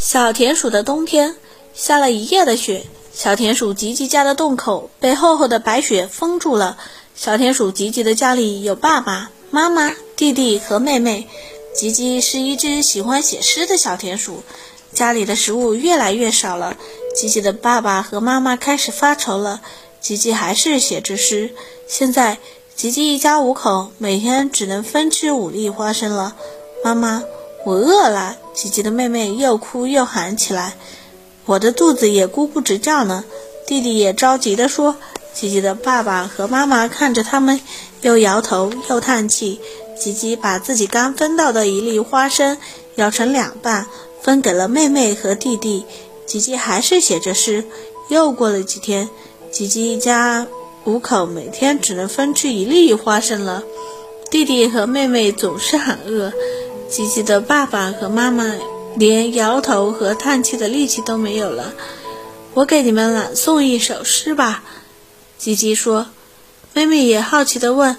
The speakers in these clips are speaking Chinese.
小田鼠的冬天下了一夜的雪，小田鼠吉吉家的洞口被厚厚的白雪封住了。小田鼠吉吉的家里有爸爸妈妈、弟弟和妹妹。吉吉是一只喜欢写诗的小田鼠，家里的食物越来越少了。吉吉的爸爸和妈妈开始发愁了。吉吉还是写着诗。现在，吉吉一家五口每天只能分吃五粒花生了。妈妈，我饿了。吉吉的妹妹又哭又喊起来，我的肚子也咕咕直叫呢。弟弟也着急地说。吉吉的爸爸和妈妈看着他们，又摇头又叹气。吉吉把自己刚分到的一粒花生咬成两半，分给了妹妹和弟弟。吉吉还是写着诗。又过了几天，吉吉一家五口每天只能分吃一粒花生了。弟弟和妹妹总是很饿。吉吉的爸爸和妈妈连摇头和叹气的力气都没有了。我给你们朗诵一首诗吧，吉吉说。妹妹也好奇地问：“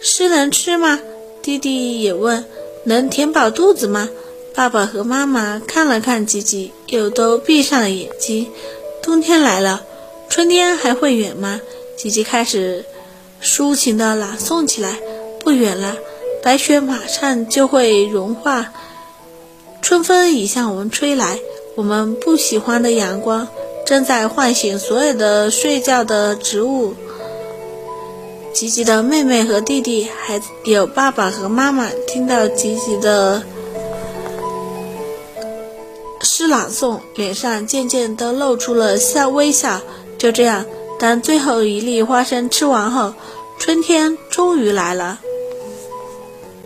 诗能吃吗？”弟弟也问：“能填饱肚子吗？”爸爸和妈妈看了看吉吉，又都闭上了眼睛。冬天来了，春天还会远吗？吉吉开始抒情地朗诵起来：“不远了。”白雪马上就会融化，春风已向我们吹来。我们不喜欢的阳光正在唤醒所有的睡觉的植物。吉吉的妹妹和弟弟，还有爸爸和妈妈，听到吉吉的诗朗诵，脸上渐渐都露出了笑微笑。就这样，当最后一粒花生吃完后，春天终于来了。